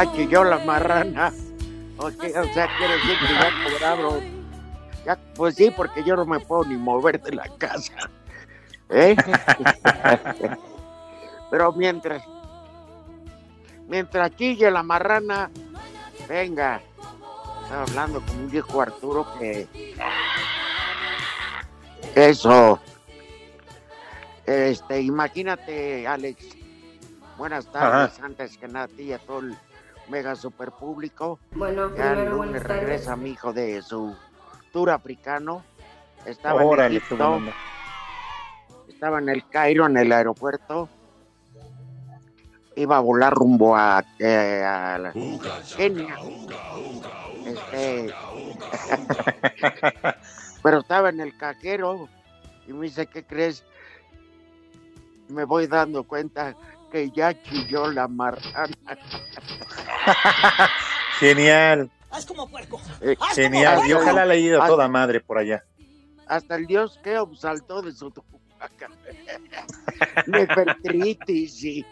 Acepto como Ya chilló la eres, marrana. O sea, o sea, quiere decir que ya cobraron. Ya, pues sí, porque yo no me puedo ni mover de la casa. ¿Eh? Pero mientras, mientras chille la marrana, venga. Estaba hablando con un viejo Arturo que. Eso. Este, imagínate, Alex. Buenas tardes, antes que nada, a ti y a todo el mega super público. Bueno, Ya el primero lunes regresa mi hijo de su tour africano. Estaba Órale, en Egipto, estaba en el Cairo, en el aeropuerto. Iba a volar rumbo a, eh, a la- Kenia. Este, pero estaba en el cajero y me dice, ¿qué crees? Me voy dando cuenta que ya chilló la marrana. Genial, Haz como puerco. Eh, genial. Y ojalá le haya ido toda madre por allá. hasta el dios Keops saltó de su tupaca. Nefertritis, sí.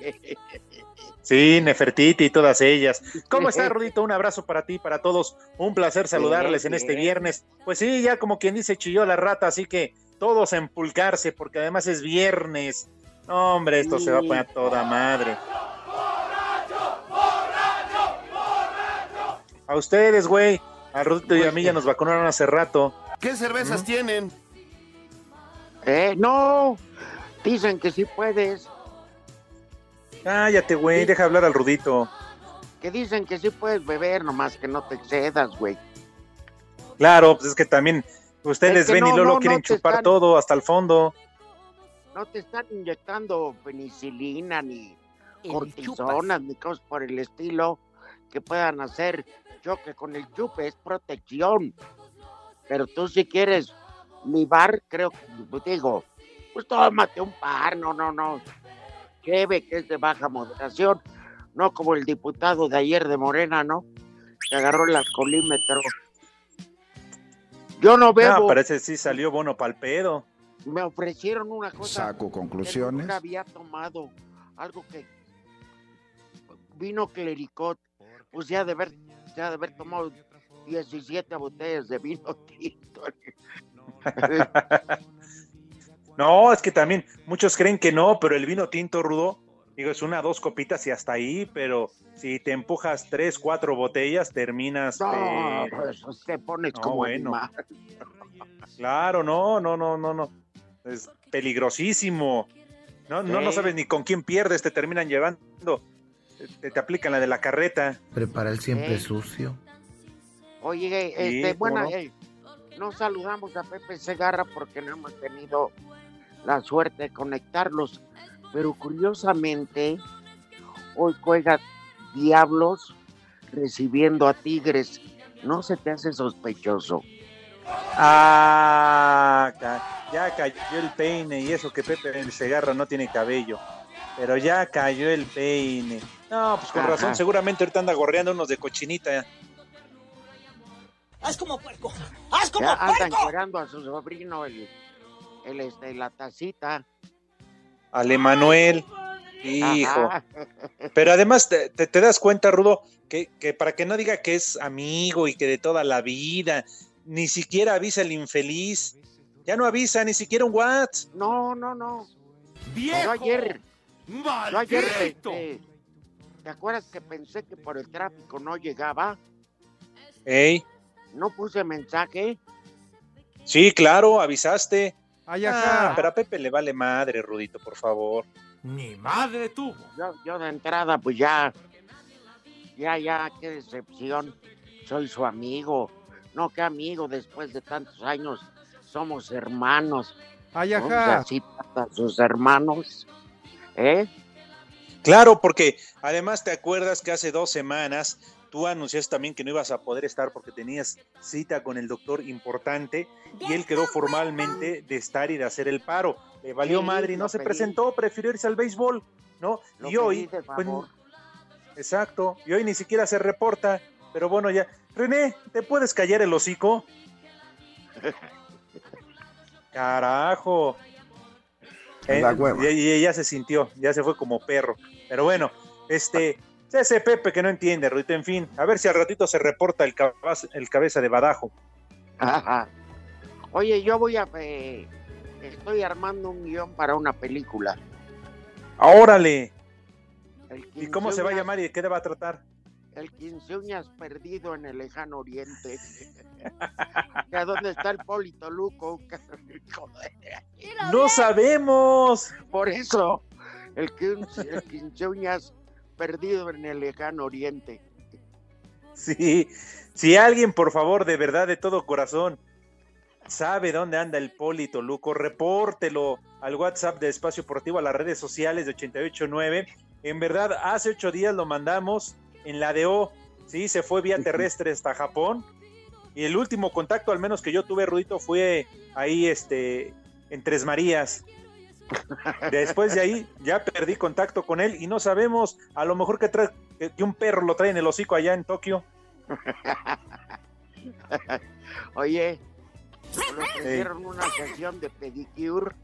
Sí, Nefertiti y todas ellas. ¿Cómo está, Rudito? Un abrazo para ti, para todos. Un placer saludarles en este viernes. Pues sí, ya como quien dice, chilló la rata, así que todos a empulcarse, porque además es viernes. Hombre, esto se va a poner a toda madre. A ustedes, güey. A Rudito y a mí ya nos vacunaron hace rato. ¿Qué cervezas tienen? Eh, no, dicen que sí puedes, Cállate, güey, deja hablar al Rudito. que dicen que sí puedes beber, nomás que no te excedas, güey. Claro, pues es que también ustedes Es que ven no, y luego no, quieren no chupar están- todo hasta el fondo. No te están inyectando penicilina, ni cortisonas, ni cosas por el estilo que puedan hacer choque con el chupe, es protección. Pero tú si quieres libar, creo que, pues, digo, pues tómate un par, no, no, no. Cheve, que es de baja moderación, no como el diputado de ayer de Morena, ¿no? Que agarró el alcoholímetro. Yo no bebo, Ah, parece sí salió bono pa'l pedo. Me ofrecieron una cosa Saco que conclusiones. nunca había tomado algo que vino clericot, pues ya de haber, ya de haber tomado 17 botellas de vino tinto. No, es que también muchos creen que no, pero el vino tinto rudo, digo, es una, dos copitas y hasta ahí, pero si te empujas tres, cuatro botellas, terminas. No, pues te pones No, como bueno. animal. Claro, no, no, no, no, no. Es peligrosísimo. No, no, no Sí. sabes ni con quién pierdes, te terminan llevando. Te, te aplican la de la carreta. Prepara el siempre sucio. Oye, Sí, este, ¿cómo bueno, no? eh, no saludamos a Pepe Segarra porque no hemos tenido la suerte de conectarlos, pero curiosamente hoy juega Diablos recibiendo a Tigres. ¿No se te hace sospechoso? Ah, ya cayó el peine y eso que Pepe Segarra no tiene cabello. Pero ya cayó el peine. No, pues con Ajá. razón, seguramente ahorita anda gorreando unos de cochinita. Haz como puerco. Haz como Ya anda puerco. encuerando a su sobrino el, el este, la tacita. Al Emanuel. Hijo. Ajá. Pero además te, te- te das cuenta, Rudo, que, que para que no diga que es amigo y que de toda la vida, ni siquiera avisa el infeliz. Ya no avisa ni siquiera un WhatsApp. No, no, no. ¡Viejo! Yo ayer, yo ayer ¿te acuerdas que pensé que por el tráfico no llegaba? Ey, No puse mensaje. sí, claro, avisaste. Ay, Ah, pero a Pepe le vale madre, Rudito, por favor. Ni madre tuvo. Yo, yo de entrada, pues ya, ya, ya, qué decepción. Soy su amigo. No, qué amigo, después de tantos años somos hermanos. Ay, ¿no? Ajá. Así sus hermanos. ¿Eh? Claro, porque además te acuerdas que hace dos semanas tú anunciaste también que no ibas a poder estar porque tenías cita con el doctor importante y él quedó formalmente de estar y de hacer el paro. Le valió Sí, madre y no se pedí. presentó, prefirió irse al béisbol, ¿no? Lo y hoy, pedí pues, exacto, y hoy ni siquiera se reporta, pero bueno, ya. René, ¿te puedes callar el hocico? Carajo. Eh, La hueva. y, y ya se sintió, ya se fue como perro. Pero bueno, este, ese Pepe que no entiende, Ruito, en fin, a ver si al ratito se reporta el, cabaz- el cabeza de Badajo. Ajá. Oye, yo voy a... eh, estoy armando un guion para una película. ¡Órale! ¿Y cómo se va a llamar y de qué va a tratar? El quince uñas perdido en el lejano oriente. ¿A dónde está el Polito Luco? Joder. ¡No sabemos! Por eso, el quince, el quince uñas perdido en el lejano oriente. Sí, si alguien, por favor, de verdad, de todo corazón, sabe dónde anda el Polito Luco, repórtelo al WhatsApp de Espacio Deportivo, a las redes sociales de 889. En verdad, hace ocho días lo mandamos en la de O, sí, se fue vía terrestre hasta Japón. Y el último contacto, al menos que yo tuve, Rudito, fue ahí, este, en Tres Marías. Después de ahí ya perdí contacto con él y no sabemos, a lo mejor que, trae, que, un perro lo trae en el hocico allá en Tokio. Oye, ofrecieron una sesión de pedicure.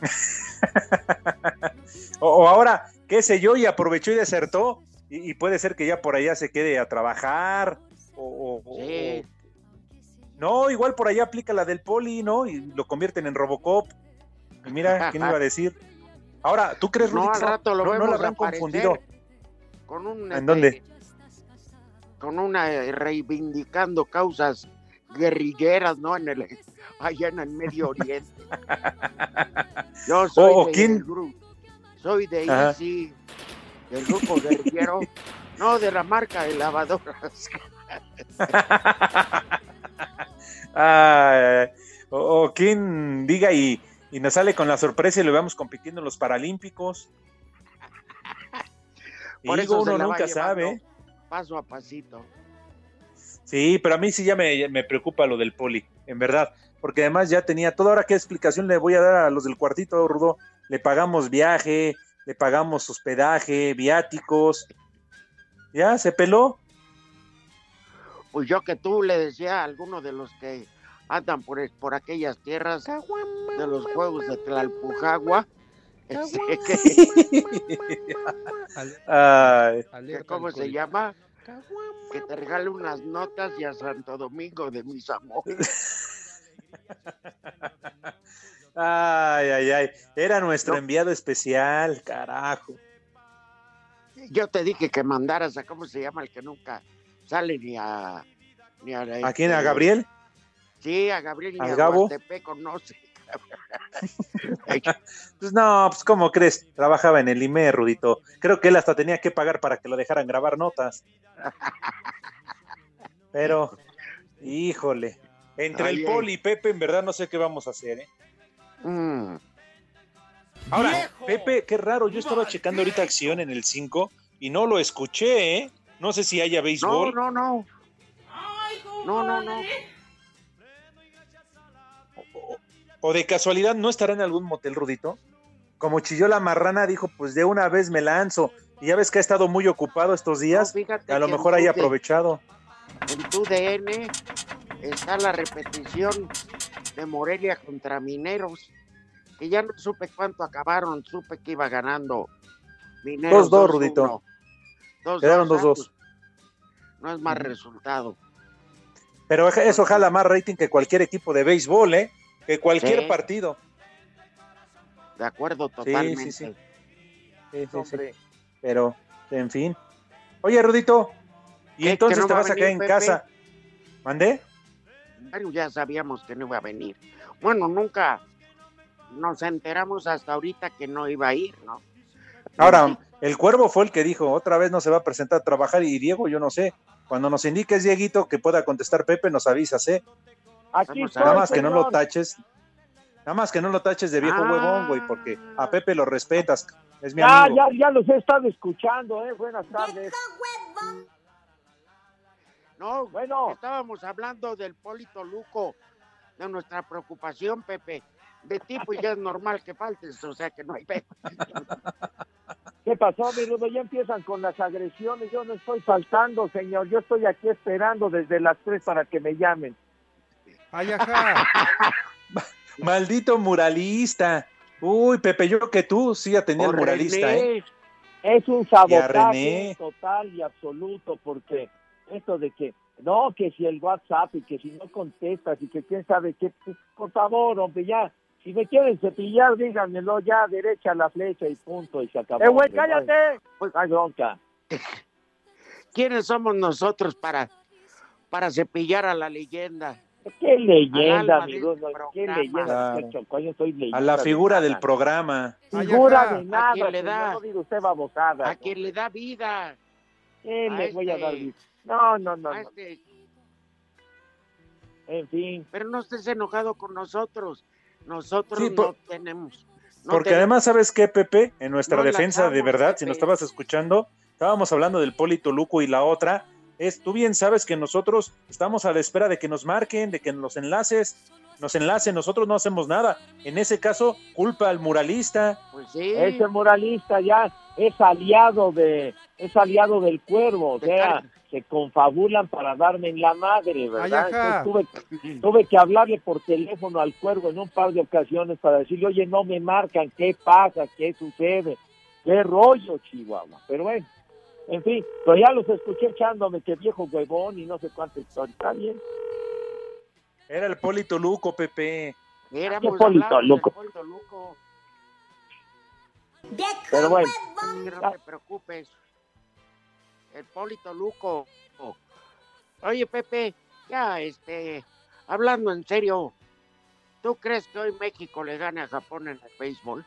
O, o ahora, qué sé yo, y aprovechó y desertó, y, y puede ser que ya por allá se quede a trabajar, o, o- Sí. o- No, igual por allá aplica la del poli, ¿no? Y lo convierten en Robocop. Y mira, ¿quién iba a decir? Ahora, ¿tú crees, No, al rato lo no, habrán confundido. Con un, ¿En este, dónde? Con una eh, reivindicando causas guerrilleras, ¿no? En el, allá en el Medio Oriente. Yo soy o de quién- soy de. Easy, del grupo guerrillero, no de la marca de lavadoras. Ah, o, o quién diga y, y nos sale con la sorpresa y lo veamos compitiendo en los Paralímpicos. Por Digo, eso uno nunca sabe. Paso a pasito. Sí, pero a mí sí ya me, me preocupa lo del poli, en verdad. Porque además ya tenía todo. Ahora, ¿qué explicación le voy a dar a los del cuartito, Rudo? Le pagamos viaje, le pagamos hospedaje, viáticos. Ya, se peló. Pues yo que tú le decía a alguno de los que andan por, por aquellas tierras de los juegos de Tlalpujagua, que- ¿cómo se llama? Que te regale unas notas y a Santo Domingo de mis amores. ay, ay, ay. Era nuestro enviado especial, carajo. Yo te dije que mandaras a, ¿cómo se llama? El que nunca sale ni a... Ni a, ¿A quién? ¿A este, Gabriel? Sí, a Gabriel y ¿Al a Gabo? Guatepec, no sé. Pues no, pues ¿cómo crees? Trabajaba en el IME, Rudito. Creo que él hasta tenía que pagar para que lo dejaran grabar notas. Pero, híjole. Entre el. Poli y Pepe, en verdad no sé qué vamos a hacer, ¿eh? Mm, Ahora, ¡Viejo! Pepe, qué raro, yo estaba checando ahorita acción en el 5 y no lo escuché, ¿eh? No sé si haya No, béisbol. no, no. No, no, no. O de casualidad no estará en algún motel, Rudito. Como chilló la marrana, dijo, pues de una vez me lanzo. Y ya ves que ha estado muy ocupado estos días. No, fíjate a lo mejor haya aprovechado. En tu DN está la repetición de Morelia contra Mineros, que ya no supe cuánto acabaron, supe que iba ganando Mineros. 2-2, 2-1. Rudito. 2-2, Quedaron ah, 2-2. pues, No es más resultado. Pero eso jala más rating que cualquier equipo de béisbol, ¿eh? Que cualquier Sí. partido. De acuerdo totalmente. sí, sí. Sí. Pero, en fin. Oye, Rudito, ¿y entonces ¿Que no te va vas a quedar en Pepe? casa? ¿Mandé? Bueno, ya sabíamos que no iba a venir. Bueno, nunca nos enteramos hasta ahorita que no iba a ir, ¿no? Ahora, el cuervo fue el que dijo, otra vez no se va a presentar a trabajar y Diego, yo no sé. Cuando nos indiques, Dieguito, que pueda contestar Pepe, nos avisas, ¿eh? Aquí estoy, Nada más que no lo taches. Nada más que no lo taches de viejo Ah. huevón, güey, porque a Pepe lo respetas. Es mi Ya, amigo. ya, ya los he estado escuchando, ¿eh? Buenas tardes. No, Bueno, estábamos hablando del Polito Luco, de nuestra preocupación, Pepe. De ti, pues ya es normal que faltes, o sea que no hay pe- ¿qué pasó, mi Rudo? Ya empiezan con las agresiones. Yo no estoy faltando, señor. Yo estoy aquí esperando desde las tres para que me llamen. Ay, ajá. Maldito muralista. Uy, Pepe, yo que tú sí ya tenía el O muralista, ¿eh? René, Es un sabotaje total y absoluto, porque esto de que, no, que si el WhatsApp y que si no contestas y que quién sabe qué, pues, por favor, hombre, ya, si me quieren cepillar, díganmelo ya, derecha la flecha y punto, y se acabó. ¡Eh, güey, cállate! Pues hay bronca. ¿Quiénes somos nosotros para, para cepillar a la leyenda? ¿Qué leyenda, del Rudo? ¿Qué leyenda? Claro. soy leyenda A la de figura nada. del programa. Figura de nada, quién le señor, da? no diga usted babosada. A quien le da vida. ¿Qué a le voy a este- dar? No, no, no, a no. este- En fin. pero no estés enojado con nosotros. Nosotros Sí, por- no tenemos. no Porque tenemos- además, ¿sabes qué, Pepe? En nuestra No defensa, de verdad, si nos estabas escuchando, estábamos hablando del Polito Luco y la otra. Es, tú bien sabes que nosotros estamos a la espera de que nos marquen, de que los enlaces, nos enlacen, nosotros no hacemos nada. En ese caso, culpa al muralista. Pues sí. Ese muralista ya es aliado de es aliado del cuervo, o sea, se confabulan para darme en la madre, ¿verdad? Entonces, tuve, tuve que hablarle por teléfono al cuervo en un par de ocasiones para decirle, oye, no me marcan, ¿qué pasa? ¿Qué sucede? ¿Qué rollo, Chihuahua? Pero bueno, en fin, pero ya los escuché echándome que viejo huevón y no sé cuánta historia. Está bien. Era el Polito Luco, Pepe. Éramos Qué Polito hablando del Luco. Polito Luco. Pero bueno, No te preocupes. El Polito Luco. Oye, Pepe, ya, este, hablando en serio, ¿tú crees que hoy México le gane a Japón en el béisbol?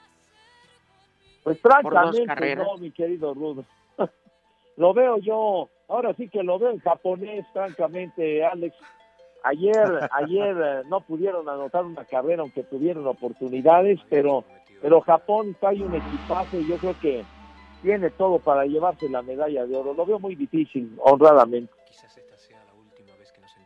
Pues francamente, no, mi querido Rudo. lo veo yo, ahora sí que lo veo en japonés, francamente, Alex. Ayer, ayer eh, no pudieron anotar una carrera, aunque tuvieron oportunidades, pero, pero Japón trae un equipazo y yo creo que tiene todo para llevarse la medalla de oro. Lo veo muy difícil, honradamente.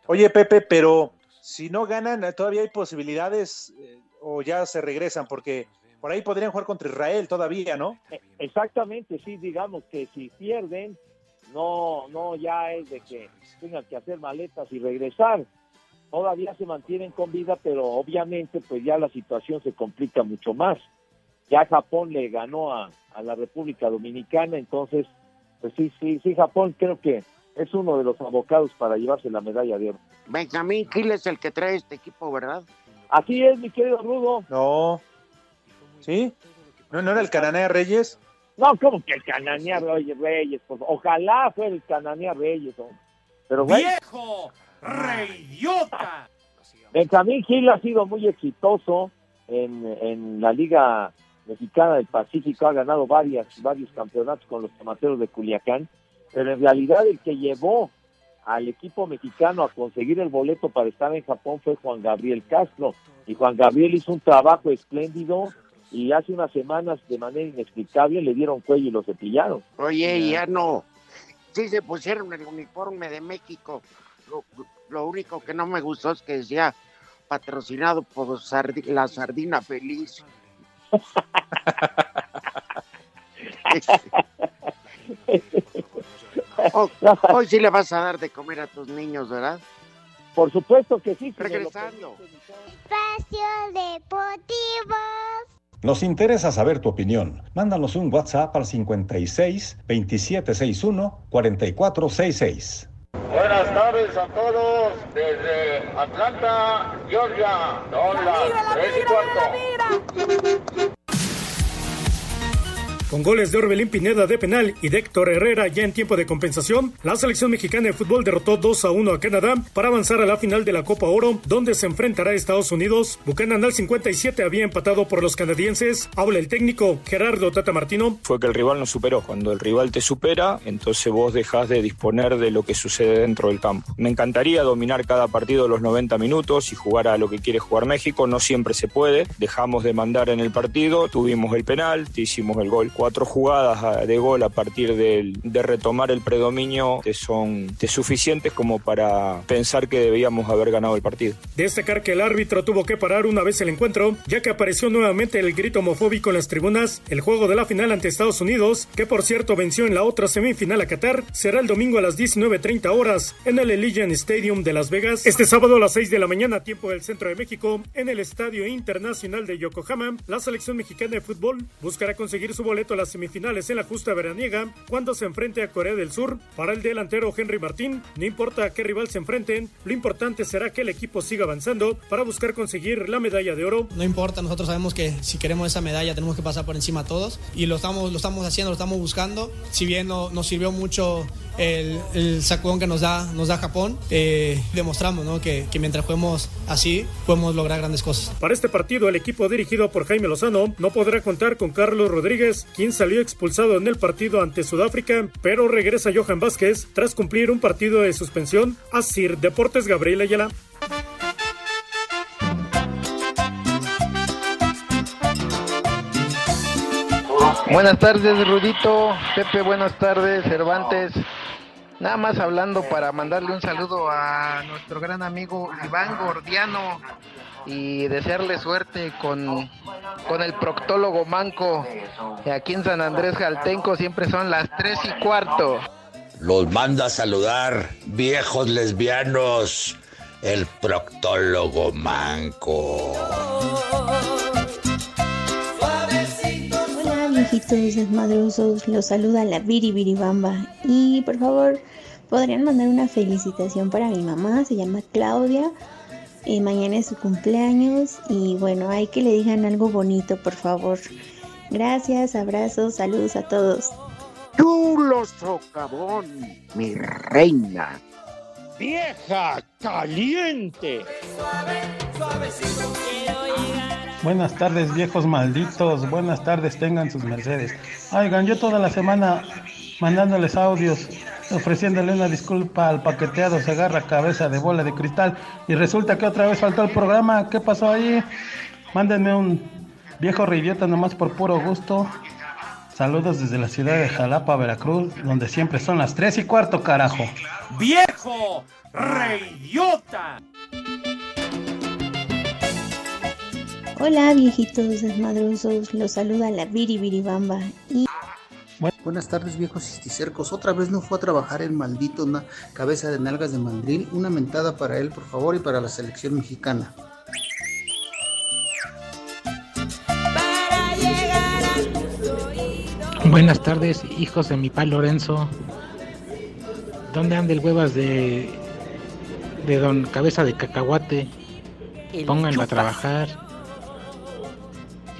Oye, Pepe, pero si no ganan, todavía hay posibilidades eh, o ya se regresan, porque por ahí podrían jugar contra Israel todavía, ¿no? Eh, Exactamente, sí, digamos que si pierden, no, no ya es de que tengan que hacer maletas y regresar. Todavía se mantienen con vida, pero obviamente pues ya la situación se complica mucho más. Ya Japón le ganó a, a la República Dominicana, entonces, pues sí, sí, sí, Japón creo que es uno de los abocados para llevarse la medalla de oro. Benjamín Gil es el que trae este equipo, ¿verdad? Así es, mi querido Rudo. No. ¿Sí? ¿No, no era el Cananea Reyes? No, como que el Cananea Reyes, favor. ojalá fuera el Cananea Reyes, hombre. pero bueno. ¡Viejo! ¡Reidiota! Benjamín Gil ha sido muy exitoso en, en la Liga Mexicana del Pacífico, ha ganado varias, varios campeonatos con los tomateros de Culiacán, pero en realidad el que llevó al equipo mexicano a conseguir el boleto para estar en Japón fue Juan Gabriel Castro, y Juan Gabriel hizo un trabajo espléndido y hace unas semanas de manera inexplicable le dieron cuello y lo cepillaron. Oye, ya no. Sí se pusieron el uniforme de México. Lo, lo único que no me gustó es que decía patrocinado por sardi- la sardina feliz. Hoy, hoy sí le vas a dar de comer a tus niños, ¿verdad? Por supuesto que sí. Regresando. Espacio Deportivo. Nos interesa saber tu opinión. Mándanos un WhatsApp al 56 2761 4466. Buenas tardes a todos desde Atlanta, Georgia. Son las 3 y cuarto. Con goles de Orbelín Pineda de penal y de Héctor Herrera ya en tiempo de compensación, la selección mexicana de fútbol derrotó 2 a 1 a Canadá para avanzar a la final de la Copa Oro, donde se enfrentará a Estados Unidos. Buchanan al 57 había empatado por los canadienses. Habla el técnico Gerardo Tata Martino. Fue que el rival nos superó. Cuando el rival te supera, entonces vos dejás de disponer de lo que sucede dentro del campo. Me encantaría dominar cada partido los 90 minutos y jugar a lo que quiere jugar México. No siempre se puede. Dejamos de mandar en el partido, tuvimos el penal, hicimos el gol cuatro jugadas de gol a partir de, de retomar el predominio que son suficientes como para pensar que debíamos haber ganado el partido. Destacar que el árbitro tuvo que parar una vez el encuentro, ya que apareció nuevamente el grito homofóbico en las tribunas. El juego de la final ante Estados Unidos, que por cierto venció en la otra semifinal a Qatar, será el domingo a las 19.30 horas en el Allegiant Stadium de Las Vegas. Este sábado a las 6 de la mañana, tiempo del centro de México, en el Estadio Internacional de Yokohama, la selección mexicana de fútbol buscará conseguir su boleto a las semifinales en la justa veraniega cuando se enfrente a Corea del Sur. Para el delantero Henry Martín, no importa a qué rival se enfrenten, lo importante será que el equipo siga avanzando para buscar conseguir la medalla de oro. No importa, nosotros sabemos que si queremos esa medalla tenemos que pasar por encima a todos y lo estamos, lo estamos haciendo, lo estamos buscando. Si bien no, nos sirvió mucho el, el sacudón que nos da, nos da Japón, eh, demostramos ¿no? que, que mientras juguemos así podemos lograr grandes cosas. Para este partido, el equipo dirigido por Jaime Lozano no podrá contar con Carlos Rodríguez, quien salió expulsado en el partido ante Sudáfrica, pero regresa Johan Vázquez tras cumplir un partido de suspensión a Sir Deportes Gabriel Ayala. Buenas tardes, Rudito. Pepe, buenas tardes, Cervantes. Nada más hablando para mandarle un saludo a nuestro gran amigo Iván Gordiano y desearle suerte con, con el proctólogo Manco. Aquí en San Andrés Jaltenco siempre son las tres y cuarto. Los manda a saludar, viejos lesbianos, el proctólogo Manco. Viejitos desmadrosos, los saluda la Viri Viribamba y por favor podrían mandar una felicitación para mi mamá, se llama Claudia, eh, mañana es su cumpleaños y bueno, hay que le digan algo bonito por favor. Gracias, abrazos, saludos a todos. Chulo socavón, mi reina. Vieja caliente. Buenas tardes, viejos malditos. Buenas tardes, tengan sus mercedes. Oigan, yo toda la semana mandándoles audios, ofreciéndole una disculpa al paqueteado se agarra cabeza de bola de cristal y resulta que otra vez faltó el programa. ¿Qué pasó ahí? Mándenme un viejo reidiota nomás por puro gusto. Saludos desde la ciudad de Jalapa, Veracruz, donde siempre son las 3 y cuarto, carajo. ¡Viejo reidiota! Hola viejitos desmadrosos, los saluda la Viri Viribamba y Buenas tardes viejos cisticercos. Otra vez no fue a trabajar el maldito una cabeza de nalgas de mandril. Una mentada para él, por favor, y para la selección mexicana. Buenas tardes, hijos de mi pa Lorenzo. ¿Dónde anda el huevas de de don cabeza de cacahuate? Pónganlo a trabajar.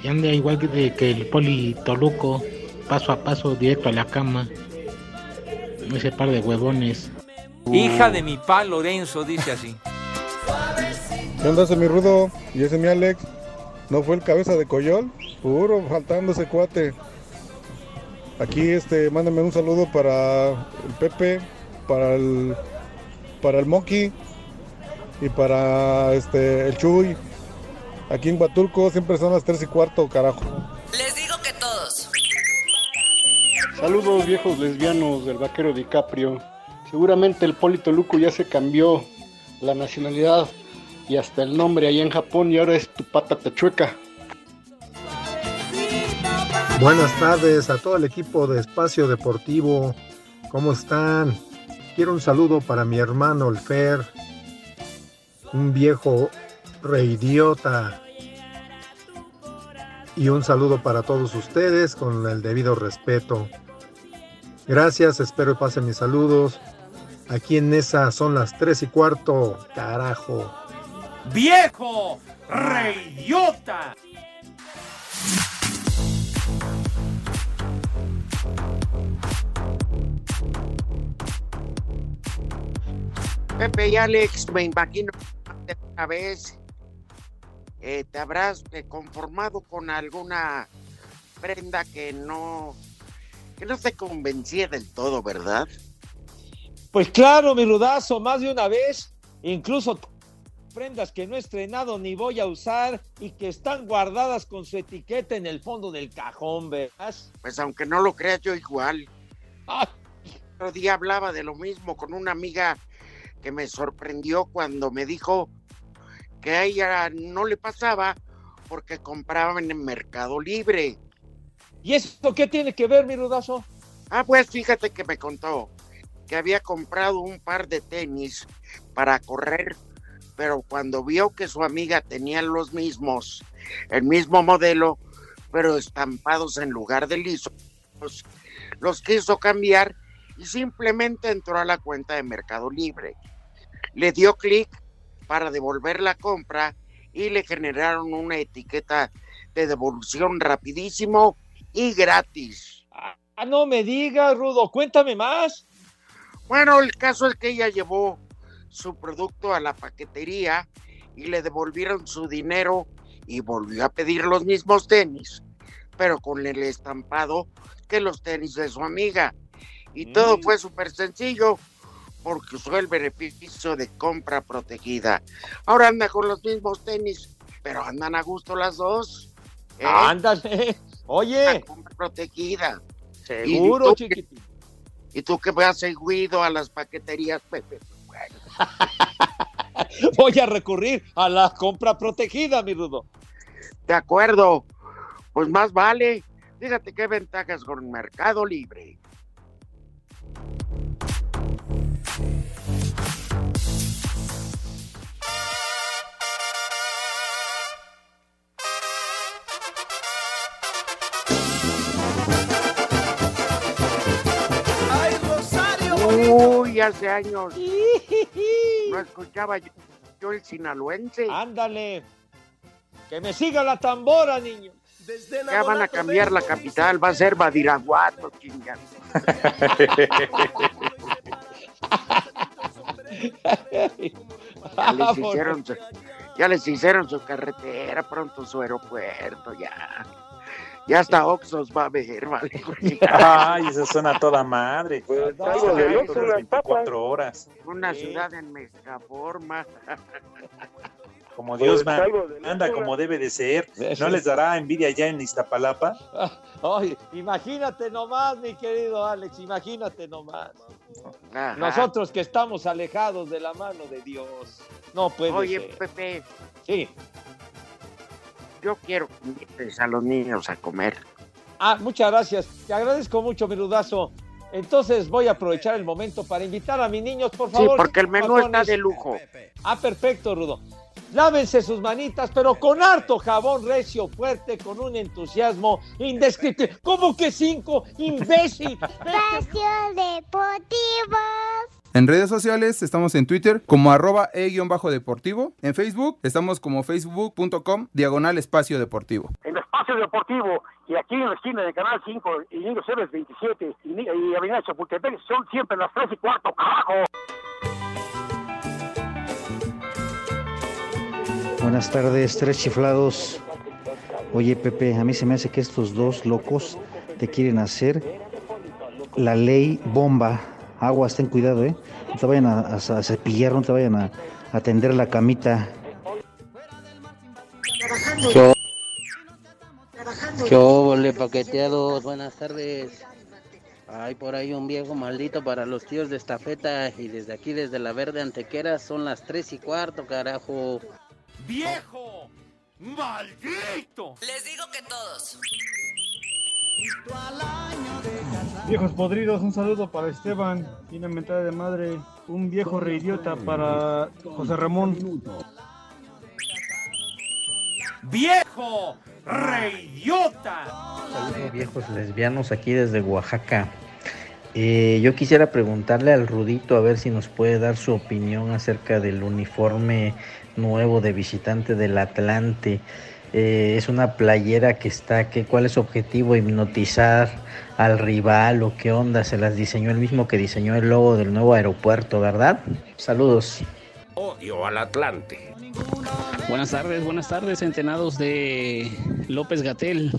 Y ande igual de que el poli Toluco, paso a paso, directo a la cama. Ese par de huevones. Hija de mi pa Lorenzo, dice así. ¿Qué onda ese mi Rudo? ¿Y ese mi Alex? ¿No fue el cabeza de Coyol? Puro, faltando ese cuate. Aquí, este, mándame un saludo para el Pepe, para el, para el Monkey y para este, el Chuy. Aquí en Huatulco siempre son las 3 y cuarto, carajo. Les digo que todos. Saludos viejos lesbianos del vaquero DiCaprio. Seguramente el Polito Luco ya se cambió la nacionalidad y hasta el nombre allá en Japón y ahora es tu pata tachueca. Buenas tardes a todo el equipo de Espacio Deportivo. ¿Cómo están? Quiero un saludo para mi hermano el Fer, un viejo reidiota. Y un saludo para todos ustedes con el debido respeto. Gracias, espero pasen mis saludos. Aquí en esa son las tres y cuarto, carajo. ¡Viejo! ¡Reyota! Pepe y Alex, me imagino que una vez eh, te habrás conformado con alguna prenda que no que no te convencía del todo, ¿verdad? Pues claro, mi rudazo, más de una vez, incluso prendas que no he estrenado ni voy a usar y que están guardadas con su etiqueta en el fondo del cajón, ¿verdad? Pues aunque no lo creas yo igual. Otro día hablaba de lo mismo con una amiga que me sorprendió cuando me dijo que a ella no le pasaba porque compraban en Mercado Libre. ¿Y esto qué tiene que ver, mi rudazo? Ah, pues fíjate que me contó que había comprado un par de tenis para correr, pero cuando vio que su amiga tenía los mismos, el mismo modelo, pero estampados en lugar de lisos, los quiso cambiar y simplemente entró a la cuenta de Mercado Libre. Le dio clic para devolver la compra y le generaron una etiqueta de devolución rapidísimo y gratis. Ah, no me digas, Rudo, cuéntame más. Bueno, el caso es que ella llevó su producto a la paquetería y le devolvieron su dinero y volvió a pedir los mismos tenis, pero con el estampado que los tenis de su amiga. Y todo fue súper sencillo porque usó el beneficio de compra protegida. Ahora anda con los mismos tenis, pero andan a gusto las dos. ¿eh? Ándale. Oye. La compra protegida. Seguro, ¿Y tú, chiquitín. ¿Y tú que vas seguido a las paqueterías, Pepe? Voy a recurrir a la compra protegida, mi Rudo. De acuerdo. Pues más vale. Fíjate qué ventajas con Mercado Libre. Hace años no escuchaba yo, yo el sinaloense. Ándale. Que me siga la tambora, niño. Ya van a cambiar la capital, va a ser Badiraguato, chingada. Ya les, hicieron su, ya les hicieron su carretera, pronto su aeropuerto, ya. Ya hasta Oxos va a ver, vale. Ay, eso suena toda madre. de Oxxo, las 24 horas. Una ciudad en megaforma. Como Dios Pues, de manda, Oxxo, como debe de ser. ¿No les dará envidia ya en Iztapalapa? Ay, imagínate nomás, mi querido Alex, imagínate nomás. Ajá. Nosotros que estamos alejados de la mano de Dios. No puede Oye, ser. Pepe, Sí. Yo quiero que invites a los niños a comer. Ah, muchas gracias. Te agradezco mucho, mi rudazo. Entonces voy a aprovechar el momento para invitar a mis niños, por Sí, favor. porque el menú está de lujo. Ah, perfecto, Rudo. Lávense sus manitas, pero con harto jabón recio, fuerte, con un entusiasmo indescriptible. ¿Cómo que cinco? ¡Imbécil! Espacio Deportivo. En redes sociales estamos en Twitter como arroba e-deportivo. En Facebook estamos como facebook.com diagonal espacio deportivo. en Espacio Deportivo y aquí en la esquina de Canal 5 y Niño Ceres 27 y, y Avenida Chapultepec son siempre las 3 y cuarto, carajo. Buenas tardes, tres chiflados. Oye, Pepe, a mí se me hace que estos dos locos te quieren hacer la ley bomba. Aguas, ten cuidado, ¿eh? No te vayan a, a- a cepillar, no te vayan a, a tender la camita. ¿Qué, ¿Qué óvole, paqueteados? Buenas tardes. Hay por ahí un viejo maldito para los tíos de estafeta y desde aquí, desde la verde antequera, son las tres y cuarto, carajo. ¡Viejo! ¡Maldito! Les digo que todos. Viejos podridos, un saludo para Esteban, una mentada de madre, un viejo reidiota para José Ramón. ¡Viejo! ¡Reyota! Saludos viejos lesbianos aquí desde Oaxaca. Eh, yo quisiera preguntarle al Rudito a ver si nos puede dar su opinión acerca del uniforme nuevo de visitante del Atlante. Eh, es una playera que está, que, ¿cuál es su objetivo? Hipnotizar al rival o qué onda? Se las diseñó el mismo que diseñó el logo del nuevo aeropuerto, ¿verdad? Saludos. Odio al Atlante. Buenas tardes, buenas tardes, entrenados de López Gatel.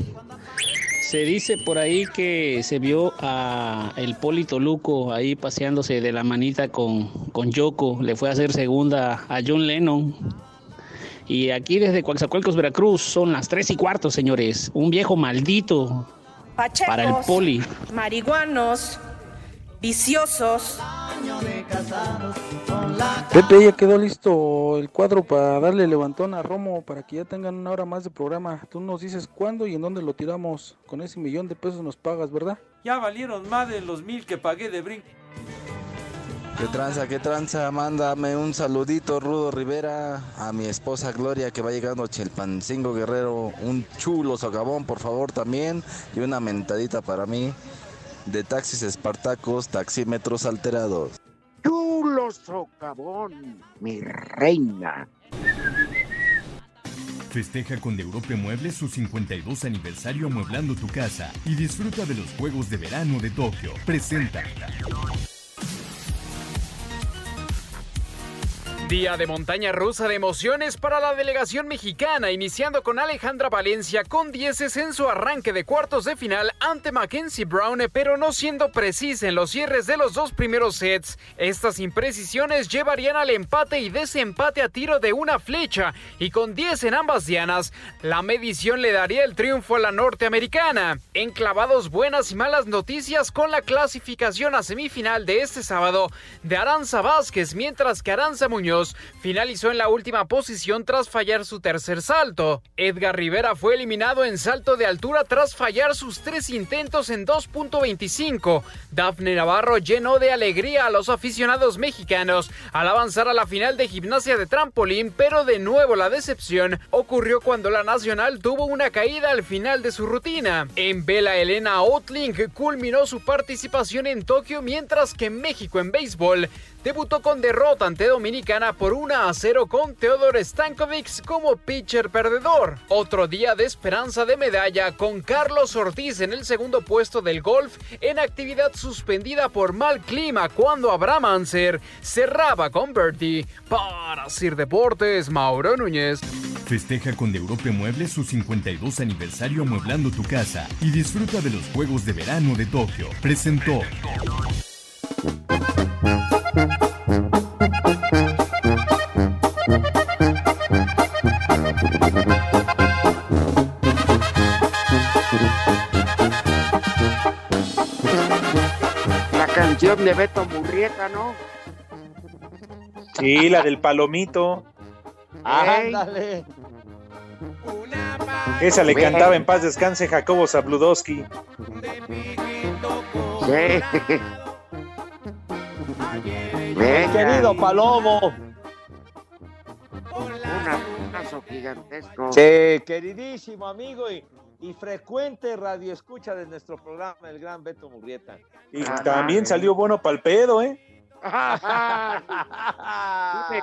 Se dice por ahí que se vio a el Polito Luco ahí paseándose de la manita con, con Yoko. Le fue a hacer segunda a John Lennon. Y aquí desde Coaxacualcos, Veracruz, son las tres y cuarto, señores. Un viejo maldito para el poli. marihuanos, viciosos. Pepe, ya quedó listo el cuadro para darle levantón a Romo para que ya tengan una hora más de programa. Tú nos dices cuándo y en dónde lo tiramos. Con ese millón de pesos nos pagas, ¿verdad? Ya valieron más de los mil que pagué de brinco. ¿Qué tranza, qué tranza? Mándame un saludito, Rudo Rivera, a mi esposa Gloria que va llegando Chelpancingo Guerrero. Un chulo socavón, por favor, también. Y una mentadita para mí de taxis espartacos, taxímetros alterados. Chulo socavón, mi reina. Festeja con Europe Muebles su 52 aniversario amueblando tu casa y disfruta de los Juegos de Verano de Tokio. Presenta. Día de montaña rusa de emociones para la delegación mexicana, iniciando con Alejandra Valencia con dieces en su arranque de cuartos de final ante Mackenzie Brown, pero no siendo precisa en los cierres de los dos primeros sets. Estas imprecisiones llevarían al empate y desempate a tiro de una flecha, y con 10 en ambas dianas, la medición le daría el triunfo a la norteamericana. Enclavados buenas y malas noticias con la clasificación a semifinal de este sábado de Aranza Vázquez, mientras que Aranza Muñoz finalizó en la última posición tras fallar su tercer salto. Edgar Rivera fue eliminado en salto de altura tras fallar sus tres intentos en 2.25. Dafne Navarro llenó de alegría a los aficionados mexicanos al avanzar a la final de gimnasia de trampolín, pero de nuevo la decepción ocurrió cuando la nacional tuvo una caída al final de su rutina. En vela Elena Otling culminó su participación en Tokio mientras que México en béisbol debutó con derrota ante Dominicana por 1 a 0 con Teodor Stankovic como pitcher perdedor. Otro día de esperanza de medalla con Carlos Ortiz en el segundo puesto del golf en actividad suspendida por mal clima cuando Abraham Anser cerraba con Bertie. Para Sir Deportes, Mauro Núñez. Festeja con Europe Muebles su 52 aniversario amueblando tu casa y disfruta de los Juegos de Verano de Tokio. Presentó. Canción de Beto Murrieta, ¿no? Sí, la del palomito. Ándale. Esa le cantaba en paz descanse Jacobo Zabludowski. Venga. Querido Palomo. Un abrazo gigantesco. Sí, queridísimo amigo y, y frecuente radioescucha de nuestro programa, el gran Beto Murrieta. Y también salió bueno pa'l pedo, ¿eh? Dime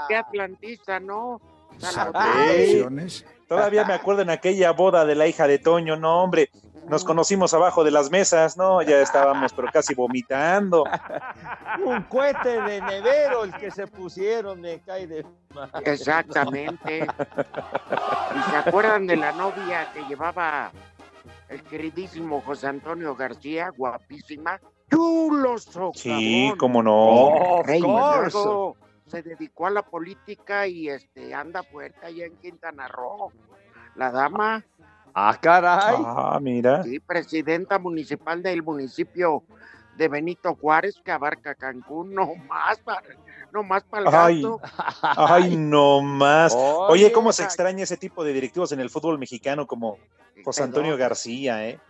qué atlantista, ¿no? Sí. Todavía me acuerdo en aquella boda de la hija de Toño, no, hombre. Nos conocimos abajo de las mesas, ¿no? Ya estábamos, pero casi vomitando. Un cohete de nevero el que se pusieron, me cae de. Exactamente. ¿Y se acuerdan de la novia que llevaba el queridísimo José Antonio García, guapísima? Chulo socavón. Sí, cómo no. Luego se dedicó a la política y este anda fuerte allá en Quintana Roo. La dama, Ah, caray. Ah, mira. sí, presidenta municipal del municipio de Benito Juárez, que abarca Cancún, no más para, no más para el Ay, gasto. ay, no más. Oye, cómo se extraña ese tipo de directivos en el fútbol mexicano como José Antonio. García, ¿eh?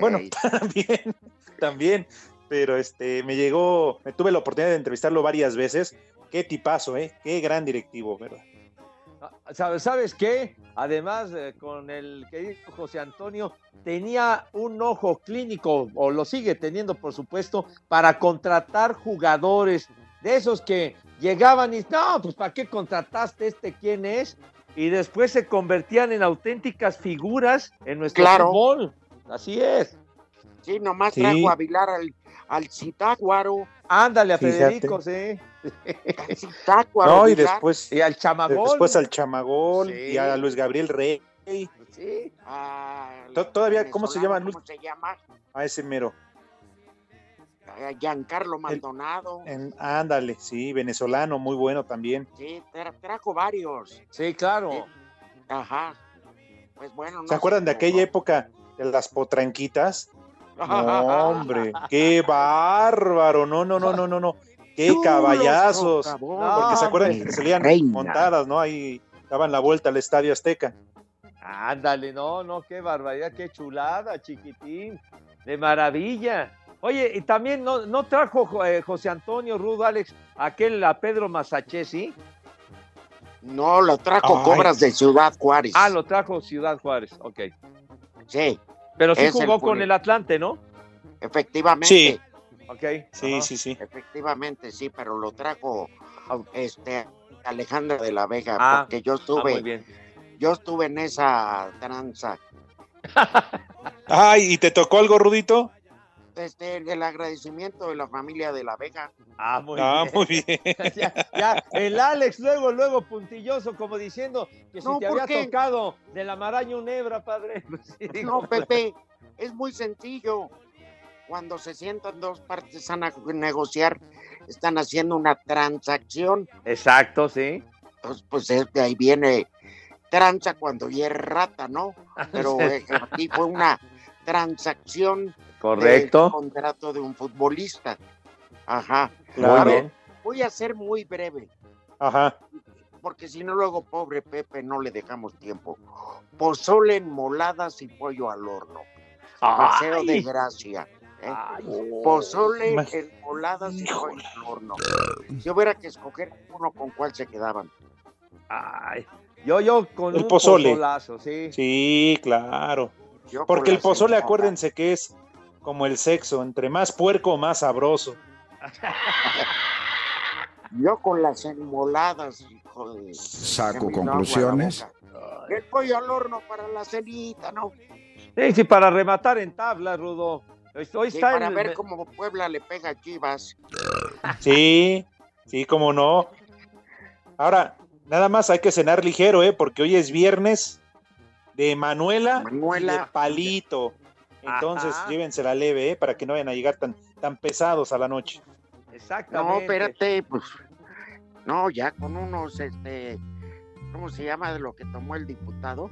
Bueno, también, también, pero este, me llegó, me tuve la oportunidad de entrevistarlo varias veces. Qué tipazo, ¿eh? Qué gran directivo, ¿verdad? Ah, ¿Sabes, ¿Sabes qué? Además, eh, con el querido José Antonio, tenía un ojo clínico, o lo sigue teniendo, por supuesto, para contratar jugadores de esos que llegaban y, no, pues ¿para qué contrataste este? ¿Quién es? Y después se convertían en auténticas figuras en nuestro Claro. fútbol. Así es. Sí, nomás Sí. trajo a Vilar al, al Zitácuaro. Ándale a Fíjate. Federico, sí. Zitácuaro, No, y Vilar. después, Y al chamagol. después al Chamagol Sí. y a Luis Gabriel Rey. Sí. Todavía, ¿cómo se llama? ¿Cómo se llama? A ese mero. Giancarlo Maldonado. En- ándale, sí, venezolano, muy bueno también. Sí, tra- trajo varios. Sí, claro. Ajá. Pues bueno. no ¿Se acuerdan de aquella época de las potranquitas? No, hombre, qué bárbaro. No, no, no, no, no, no. Qué caballazos. Porque se acuerdan que salían reina. montadas, ¿no? Ahí daban la vuelta al Estadio Azteca. Ándale, no, no, qué barbaridad, qué chulada, chiquitín. De maravilla. Oye, y también no, no trajo jo- eh, José Antonio Rudo Alex aquel a Pedro Masachesi. No, lo trajo Ay. Cobras de Ciudad Juárez. Ah, lo trajo Ciudad Juárez, ok. Sí. Pero sí el jugó con el Atlante, ¿no? Efectivamente. Sí. Ok. Sí, ajá. sí, sí. Efectivamente, sí, pero lo trajo este Alejandra de la Vega, Ah, porque yo ah, estuve, muy bien. yo estuve en esa tranza. Ay, ¿y te tocó algo, Rudito? Este, el agradecimiento de la familia de la Vega. Ah, muy Ah, bien. muy bien. ya, ya, el Alex luego, luego puntilloso, como diciendo que si No, te ¿por había qué? tocado de la maraña un hebra, padre. Pues sí, No, Pepe, es muy sencillo. Cuando se sientan dos partes a na- negociar, están haciendo una transacción. Exacto, sí. Pues, pues es de ahí viene tranza cuando ya es rata, ¿no? Pero eh, aquí fue una transacción Correcto. del contrato de un futbolista. Ajá. Bien. voy a ser muy breve, Ajá. porque si no luego pobre Pepe no le dejamos tiempo. Pozole en moladas y pollo al horno. Paseo de gracia. ¿eh? Pozole en moladas y pollo al horno. Si hubiera que escoger uno con cuál se quedaban. Ay, yo, yo con El un pozole. pozolazo, sí. Sí, claro. Yo Porque el pozole, acuérdense que es como el sexo, entre más puerco, más sabroso. Yo con las enmoladas, hijo de... Saco conclusiones. El pollo al horno para la cenita, ¿no? Sí, sí, para rematar en tabla, Rudo. Hoy Sí, está para el- ver cómo Puebla le pega a Chivas. Sí, sí, cómo no. Ahora, nada más hay que cenar ligero, ¿eh? Porque hoy es viernes de Manuela, Manuela. y de Palito. Entonces, Ajá. llévensela leve, ¿eh? Para que no vayan a llegar tan, tan pesados a la noche. Exactamente. No, espérate, pues. No, ya con unos, este. ¿Cómo se llama de lo que tomó el diputado?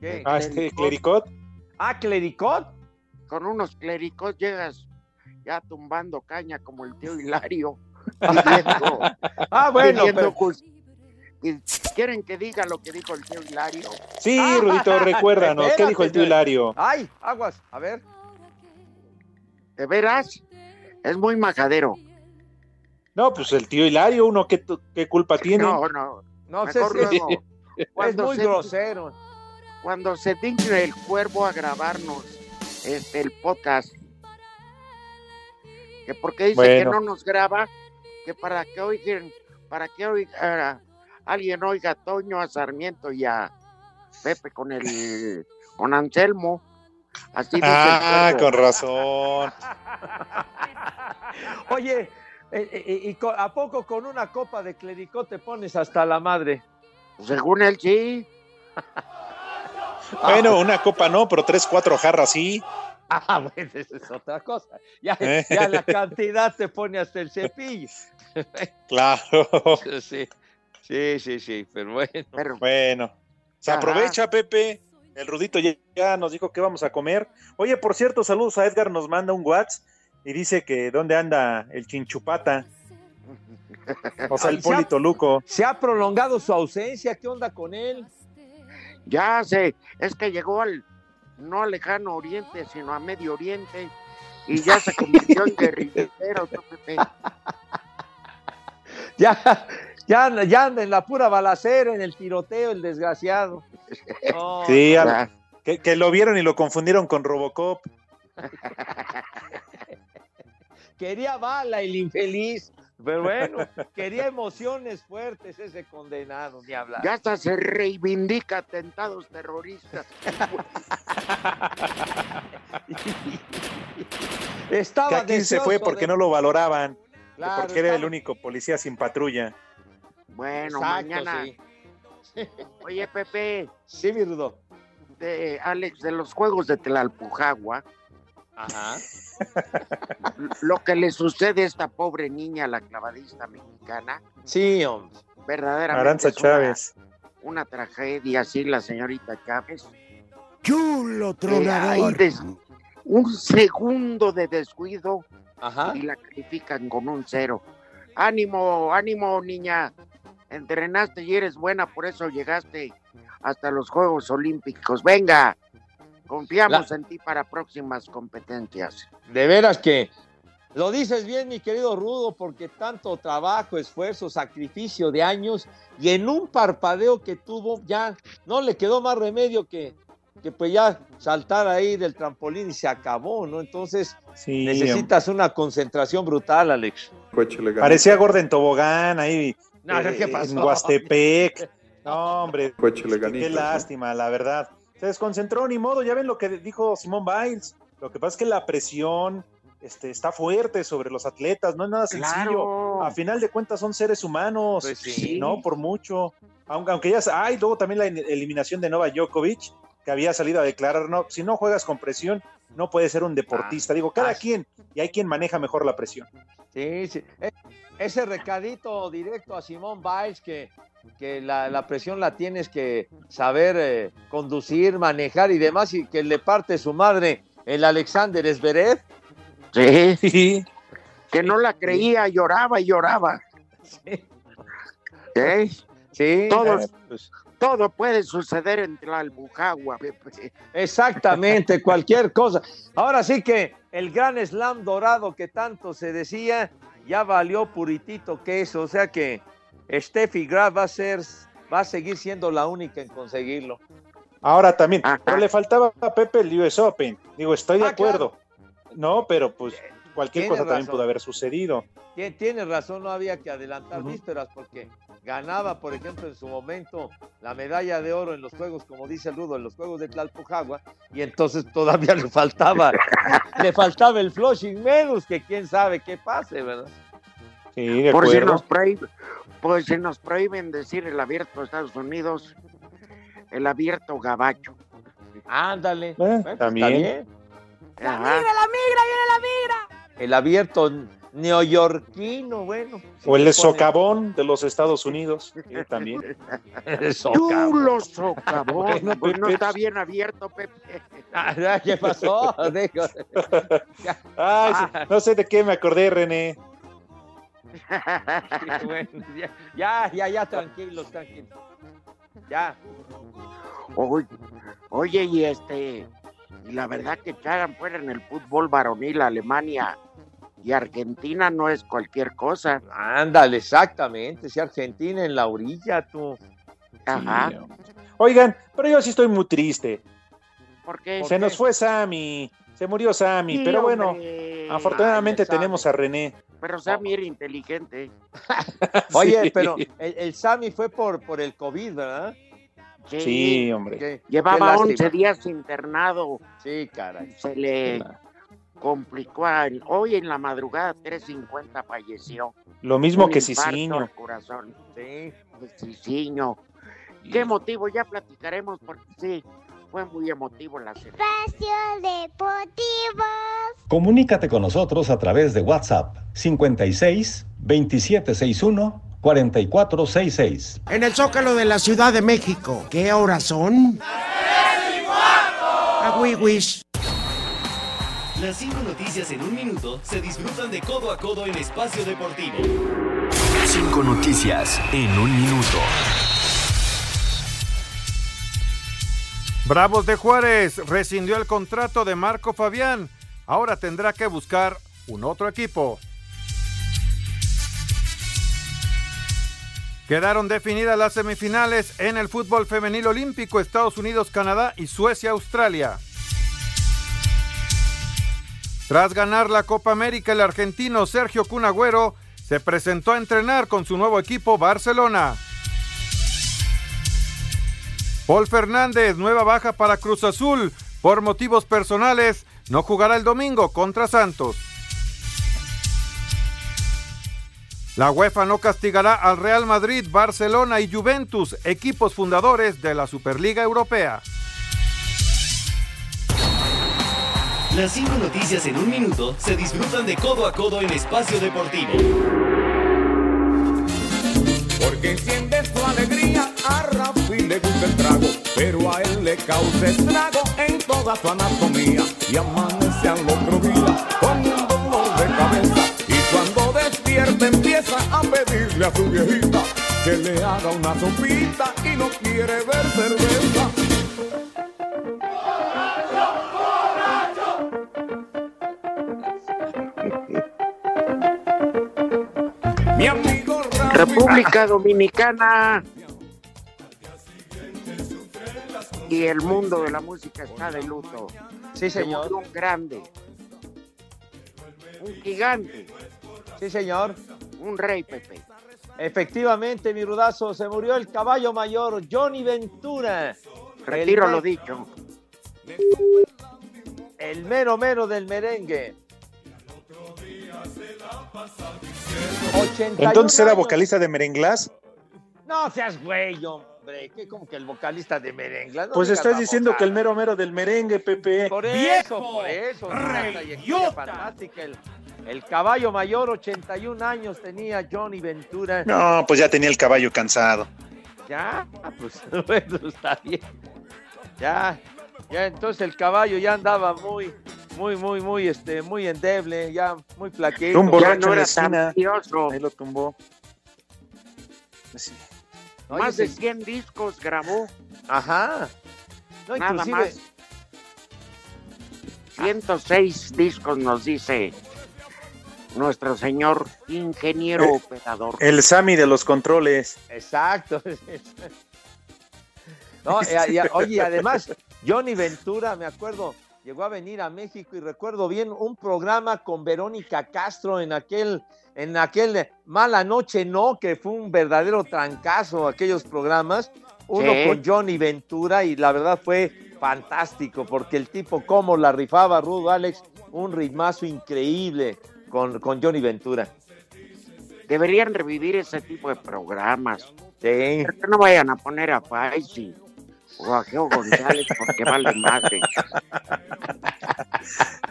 ¿Qué? Ah, este clericot. Ah, clericot. Con unos cléricos llegas ya tumbando caña como el tío Hilario. pidiendo- Ah, bueno, pidiendo pero- ¿Quieren que diga lo que dijo el tío Hilario? Sí, Ah, Rudito, recuérdanos. ¿Qué dijo el tío espérate, Hilario? Ay, aguas, a ver. ¿De veras? Es muy majadero. No, pues el tío Hilario, uno, ¿qué, tu- qué culpa tiene? No, no. No sé si es muy se- grosero. Cuando se digne el cuervo a grabarnos este, el podcast, que porque dice Bueno. que no nos graba, que para que oigan, para que oiga, alguien oiga a Toño, a Sarmiento y a Pepe con el con Anselmo. Así Ah, con razón. Oye, eh, eh, ¿y co- a poco con una copa de clericot te pones hasta la madre? Según él, sí. Bueno, una copa no, pero tres, cuatro jarras sí. Ah, bueno, esa es otra cosa. Ya, Eh. ya la cantidad te pone hasta el cepillo. Claro. Sí, sí, sí, sí, pero bueno. Bueno, se Ajá. aprovecha, Pepe. El Rudito ya, nos dijo que vamos a comer. Oye, por cierto, saludos a Edgar, nos manda un WhatsApp y dice que dónde anda el chinchupata. O sea, el Polito Luco. Se ha prolongado su ausencia, ¿qué onda con él? Ya sé, es que llegó al no al lejano oriente, sino a Medio Oriente y ya se convirtió en guerrillero. Ya, ya, ya anda en la pura balacera, en el tiroteo, el desgraciado. Sí, no, a- Que, que lo vieron y lo confundieron con Robocop. Quería bala el infeliz. Pero bueno, quería emociones fuertes ese condenado, ni hablar. Ya hasta se reivindica atentados terroristas. Estaba que aquí se fue porque de- no lo valoraban. Claro, porque era el único policía sin patrulla. Bueno, Exacto, mañana. sí. Oye, Pepe. Sí, mi Rudo. De, Alex, de los juegos de Tlalpujagua, Ajá. lo que le sucede a esta pobre niña, la clavadista mexicana, Sí, hombre. verdaderamente Aranza una- Chávez. Una, tragedia, sí, la señorita Chávez. Chulo Eh, ahí des- un segundo de descuido Ajá. y la califican con un cero. Ánimo, ánimo, niña. Entrenaste y eres buena, por eso llegaste hasta los Juegos Olímpicos. Venga, confiamos en ti para próximas competencias. De veras que lo dices bien, mi querido Rudo, porque tanto trabajo, esfuerzo, sacrificio de años y en un parpadeo que tuvo ya no le quedó más remedio que, que pues ya saltar ahí del trampolín y se acabó, ¿no? Entonces Sí, necesitas una concentración brutal, Alex. Parecía Gordon Tobogán ahí No, eh, ¿qué pasó? en Huastepec. No, hombre, qué lástima, la verdad. Se desconcentró, ni modo, ya ven lo que dijo Simón Biles. Lo que pasa es que la presión este, está fuerte sobre los atletas, no es nada sencillo. Claro. A final de cuentas son seres humanos, Pues sí. no por mucho. Aunque, aunque ya, hay luego también la eliminación de Nova Djokovic, que había salido a declarar, no, si no juegas con presión, no puedes ser un deportista. Digo, cada ah. quien, y hay quien maneja mejor la presión. Sí, sí. E- Ese recadito directo a Simón Biles que, que la, la presión la tienes que saber eh, conducir, manejar y demás, y que le parte su madre el Alexander Zverev. Sí. Que no la creía, lloraba y lloraba. ¿Eh? Sí. Todo, eh, pues, todo puede suceder en Tlalpujagua, Pepe. exactamente, cualquier cosa. Ahora sí que el gran slam dorado que tanto se decía, ya valió puritito queso, o sea que Steffi Graf va a ser, va a seguir siendo la única en conseguirlo. Ahora también, pero le faltaba a Pepe el US Open. Digo, estoy de Ah, acuerdo. No, pero pues cualquier Tienes cosa también pudo haber sucedido. Tien- Tienes razón, no había que adelantar vísperas porque ganaba, por ejemplo, en su momento la medalla de oro en los juegos, como dice el Rudo, en los juegos de Tlalpujagua, y entonces todavía le faltaba, le faltaba el Flushing Medus, que quién sabe qué pase, ¿verdad? Sí, de Por si, nos prohíben, por si nos prohíben decir el abierto de Estados Unidos, el abierto gabacho. Ándale. Eh, pues, también. Está bien. Ajá. ¡La migra, viene la migra! El abierto neoyorquino, bueno. O el socavón de los Estados Unidos. también. El socavón. Chulo socavón. Bueno, pues no está bien abierto, Pepe. Ah, ¿Qué pasó? Digo, Ay, sí, no sé de qué me acordé, René. bueno, ya, ya, ya, ya, tranquilos, tranquilos. Ya. Oye, oye, y este, y la verdad que echaran fuera en el fútbol varonil Alemania y Argentina no es cualquier cosa. Ándale, exactamente. Si Argentina en la orilla, tú. Ajá. Sí, Oigan, pero yo sí estoy muy triste. ¿Por qué? Se nos fue Sammy, se murió Sammy, Sí, pero bueno, hombre. afortunadamente Ay, tenemos a René. Pero Sammy era inteligente. Oye, Sí. pero el, el Sammy fue por, por el COVID, ¿verdad? Sí. Sí, hombre. Qué- qué Llevaba lástima. 11 días internado. Sí, caray. Se le complicó. a él. Hoy en la madrugada, 3.50 falleció. Lo mismo Un que al corazón. Sí. De Cicinho. ¿Qué motivo? Ya platicaremos porque sí, fue muy emotivo la cena. Espacio Deportivo. Comunícate con nosotros a través de WhatsApp 56 2761 4466. En el Zócalo de la Ciudad de México. ¿Qué horas son? A Las cinco noticias en un minuto se disfrutan de codo a codo en espacio deportivo. Cinco noticias en un minuto. Bravos de Juárez rescindió el contrato de Marco Fabián. Ahora tendrá que buscar un otro equipo. Quedaron definidas las semifinales en el fútbol femenil olímpico Estados Unidos, Canadá y Suecia, Australia. Tras ganar la Copa América, el argentino Sergio Cunagüero se presentó a entrenar con su nuevo equipo Barcelona. Paul Fernández, nueva baja para Cruz Azul. Por motivos personales, no jugará el domingo contra Santos. La UEFA no castigará al Real Madrid, Barcelona y Juventus, equipos fundadores de la Superliga Europea. Las cinco noticias en un minuto se disfrutan de codo a codo en Espacio Deportivo. Porque enciende su alegría, a Rafi le gusta el trago, pero a él le causa estrago en toda su anatomía. Y amanece al otro día con un dolor de cabeza. Y cuando despierta empieza a pedirle a su viejita que le haga una sopita y no quiere ver cerveza. República Dominicana. Y el mundo de la música está de luto. Sí, Se señor. un grande. Un gigante. Sí, señor. Un rey, Pepe. Efectivamente, mi rudazo, se murió el caballo mayor Johnny Ventura. Retiro El lo dicho. El mero mero del merengue. 81 Entonces era años. vocalista de Merenglás. No seas güey, hombre. ¿Qué como que el vocalista de merengue? No Pues estás diciendo que el mero mero del merengue, Pepe. Por eso, por eso. fantástica. El, el caballo mayor, 81 años tenía Johnny Ventura. No, pues ya tenía el caballo cansado. Ya, ah, pues bueno, está bien. Ya, ya entonces el caballo ya andaba muy, muy, muy, muy, este, muy endeble, ya muy flaquito. Un borracho Ya no esquina. Ahí lo tumbó. Sí. Más de sí. 100 discos grabó. Ajá. No, Nada inclusive, más. 106 discos nos dice nuestro señor ingeniero operador. El Sami de los controles. Exacto. No, y oye, además, Johnny Ventura, me acuerdo, llegó a venir a México y recuerdo bien un programa con Verónica Castro en aquel, en aquel Mala Noche No, que fue un verdadero trancazo aquellos programas. Uno Sí. con Johnny Ventura y la verdad fue fantástico porque el tipo como la rifaba Rudo Alex, un ritmazo increíble con, con Johnny Ventura. Deberían revivir ese tipo de programas. Sí. Pero que no vayan a poner a Faisy Geo González porque vale madre.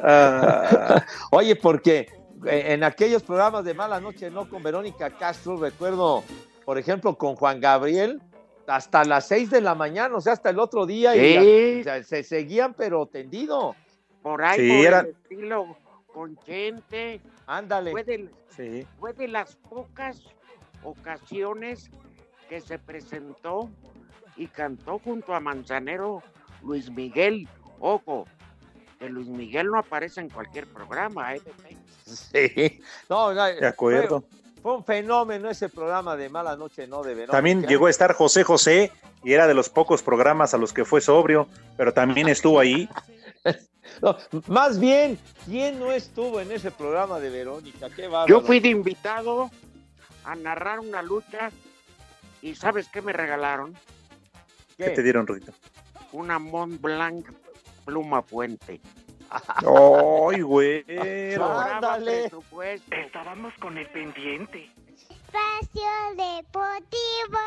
Ah, oye, porque eh, en aquellos programas de Mala Noche No con Verónica Castro, recuerdo, por ejemplo, con Juan Gabriel, hasta las 6 de la mañana, o sea, hasta el otro día, y Sí. o sea, se seguían, pero tendido. Por ahí, Sí, por era- el estilo con gente. Ándale. Fue de, Sí. fue de las pocas ocasiones que se presentó y cantó junto a Manzanero Luis Miguel. Ojo, que Luis Miguel no aparece en cualquier programa, ¿eh? Sí. No, no, De acuerdo. Fue, fue un fenómeno ese programa de Mala Noche No de Verónica. También llegó a estar José José y era de los pocos programas a los que fue sobrio, pero también estuvo ahí. No, más bien, ¿quién no estuvo en ese programa de Verónica? Qué. Yo fui de invitado a narrar una lucha y ¿sabes qué me regalaron? ¿Qué te dieron, Rudito? Una Mont Blanc pluma fuente. ¡Ay, güey! Ándale. Estábamos con el pendiente. Espacio Deportivo.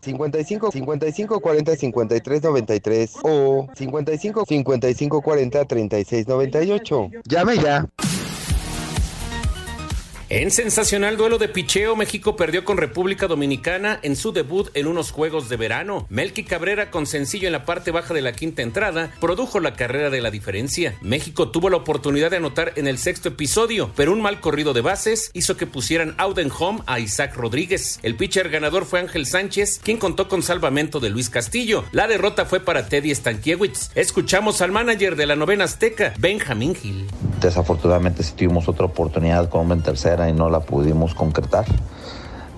55 55 40 53 93 o 55 55 40 36 98. Llame ya. En sensacional duelo de picheo, México perdió con República Dominicana en su debut en unos Juegos de Verano. Melky Cabrera, con sencillo en la parte baja de la quinta entrada, produjo la carrera de la diferencia. México tuvo la oportunidad de anotar en el sexto episodio, pero un mal corrido de bases hizo que pusieran out home a Isaac Rodríguez. El pitcher ganador fue Ángel Sánchez, quien contó con salvamento de Luis Castillo. La derrota fue para Teddy Stankiewicz. Escuchamos al manager de la novena azteca, Benjamín Gil. Desafortunadamente sí tuvimos otra oportunidad con en tercera y no la pudimos concretar.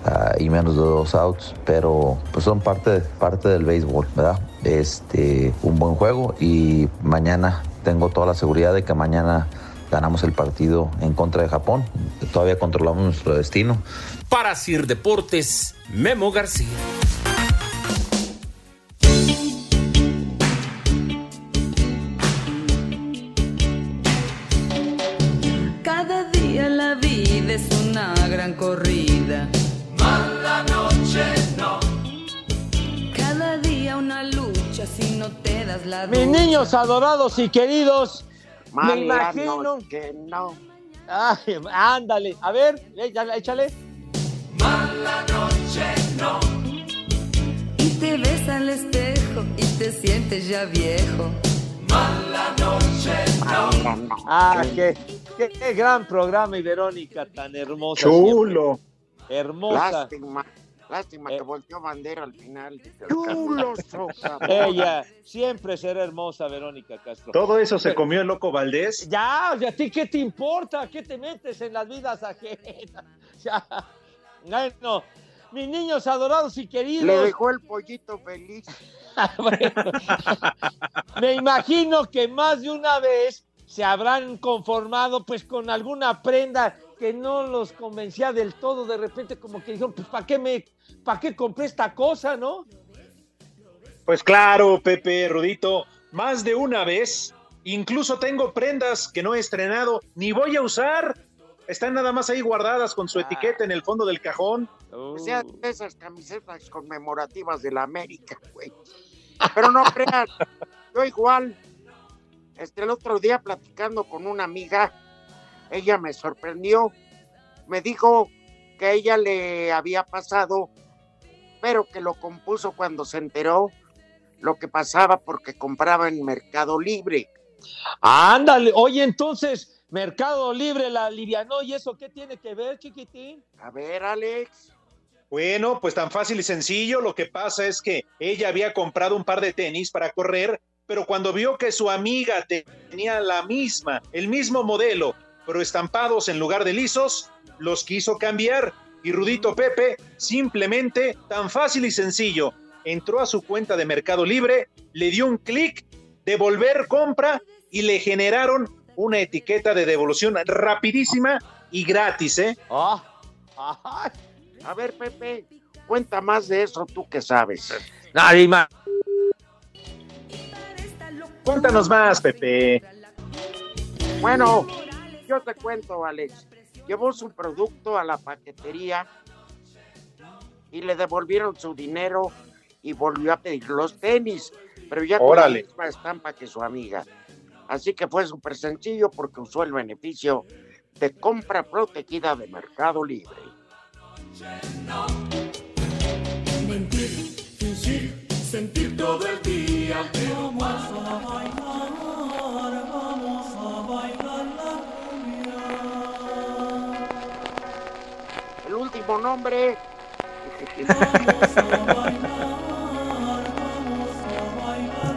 ah, y menos de dos outs, pero pues son parte, parte del béisbol, ¿verdad? Este, un buen juego y mañana tengo toda la seguridad de que mañana ganamos el partido en contra de Japón. Todavía controlamos nuestro destino. Para Sir Deportes, Memo García. La Mis niños adorados y queridos, me Mala imagino. noche, no. Ay, ándale, a ver, échale. échale. Mala noche, no. Y te ves al espejo y te sientes ya viejo. Mala noche, no. Ah, qué, qué, qué gran programa y Verónica tan hermosa. Chulo. siempre. Hermosa. Lástima, lástima Eh. que volteó bandera al final. Chulo, socavón. Ella siempre será hermosa, Verónica Castro. Todo eso se comió el loco Valdés. Ya, ¿y a ti qué te importa? ¿Qué te metes en las vidas ajenas? Ya. Bueno, mis niños adorados y queridos. Le dejó el pollito feliz. Bueno, me imagino que más de una vez se habrán conformado pues con alguna prenda que no los convencía del todo, de repente como que dijeron, pues ¿para qué me, para qué compré esta cosa, no? Pues claro, Pepe, Rudito, más de una vez. Incluso tengo prendas que no he estrenado ni voy a usar. Están nada más ahí guardadas con su etiqueta en el fondo del cajón. O sea, esas camisetas conmemorativas de la América, güey. Pero no crean, yo igual. Este, el otro día platicando con una amiga, ella me sorprendió. Me dijo que a ella le había pasado, pero que lo compuso cuando se enteró lo que pasaba porque compraba en Mercado Libre. Ándale, oye, entonces, Mercado Libre la alivianó y eso, ¿qué tiene que ver, chiquitín? A ver, Alex. Bueno, pues tan fácil y sencillo. Lo que pasa es que ella había comprado un par de tenis para correr, pero cuando vio que su amiga tenía la misma, el mismo modelo, pero estampados en lugar de lisos, los quiso cambiar. Y Rudito Pepe, simplemente, tan fácil y sencillo, entró a su cuenta de Mercado Libre, le dio un clic, devolver compra y le generaron una etiqueta de devolución rapidísima y gratis, ¿eh? A ver, Pepe, cuenta más de eso, tú que sabes. Nadie más. Cuéntanos más, Pepe. Bueno, yo te cuento, Alex. Llevó su producto a la paquetería y le devolvieron su dinero y volvió a pedir los tenis, pero ya con la misma estampa que su amiga. Así que fue súper sencillo porque usó el beneficio de compra protegida de Mercado Libre. Mentir, fingir, sentir todo el día. Pero a bailar, último nombre. Vamos a bailar, vamos a bailar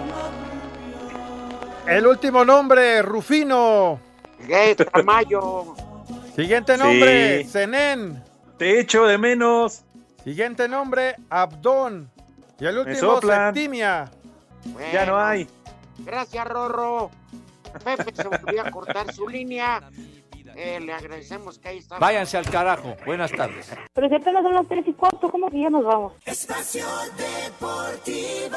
la El último nombre, Rufino. Tamayo. Siguiente nombre, Sí. Zenén. Te echo de menos. Siguiente nombre, Abdón. Y el último. Septimia. Ya no hay. Gracias, Rorro. Pepe se volvió a cortar su línea. Eh, le agradecemos que ahí está. Váyanse al carajo. Buenas tardes. Pero si apenas son las tres y cuarto, ¿cómo que ya nos vamos? Espacio Deportivo.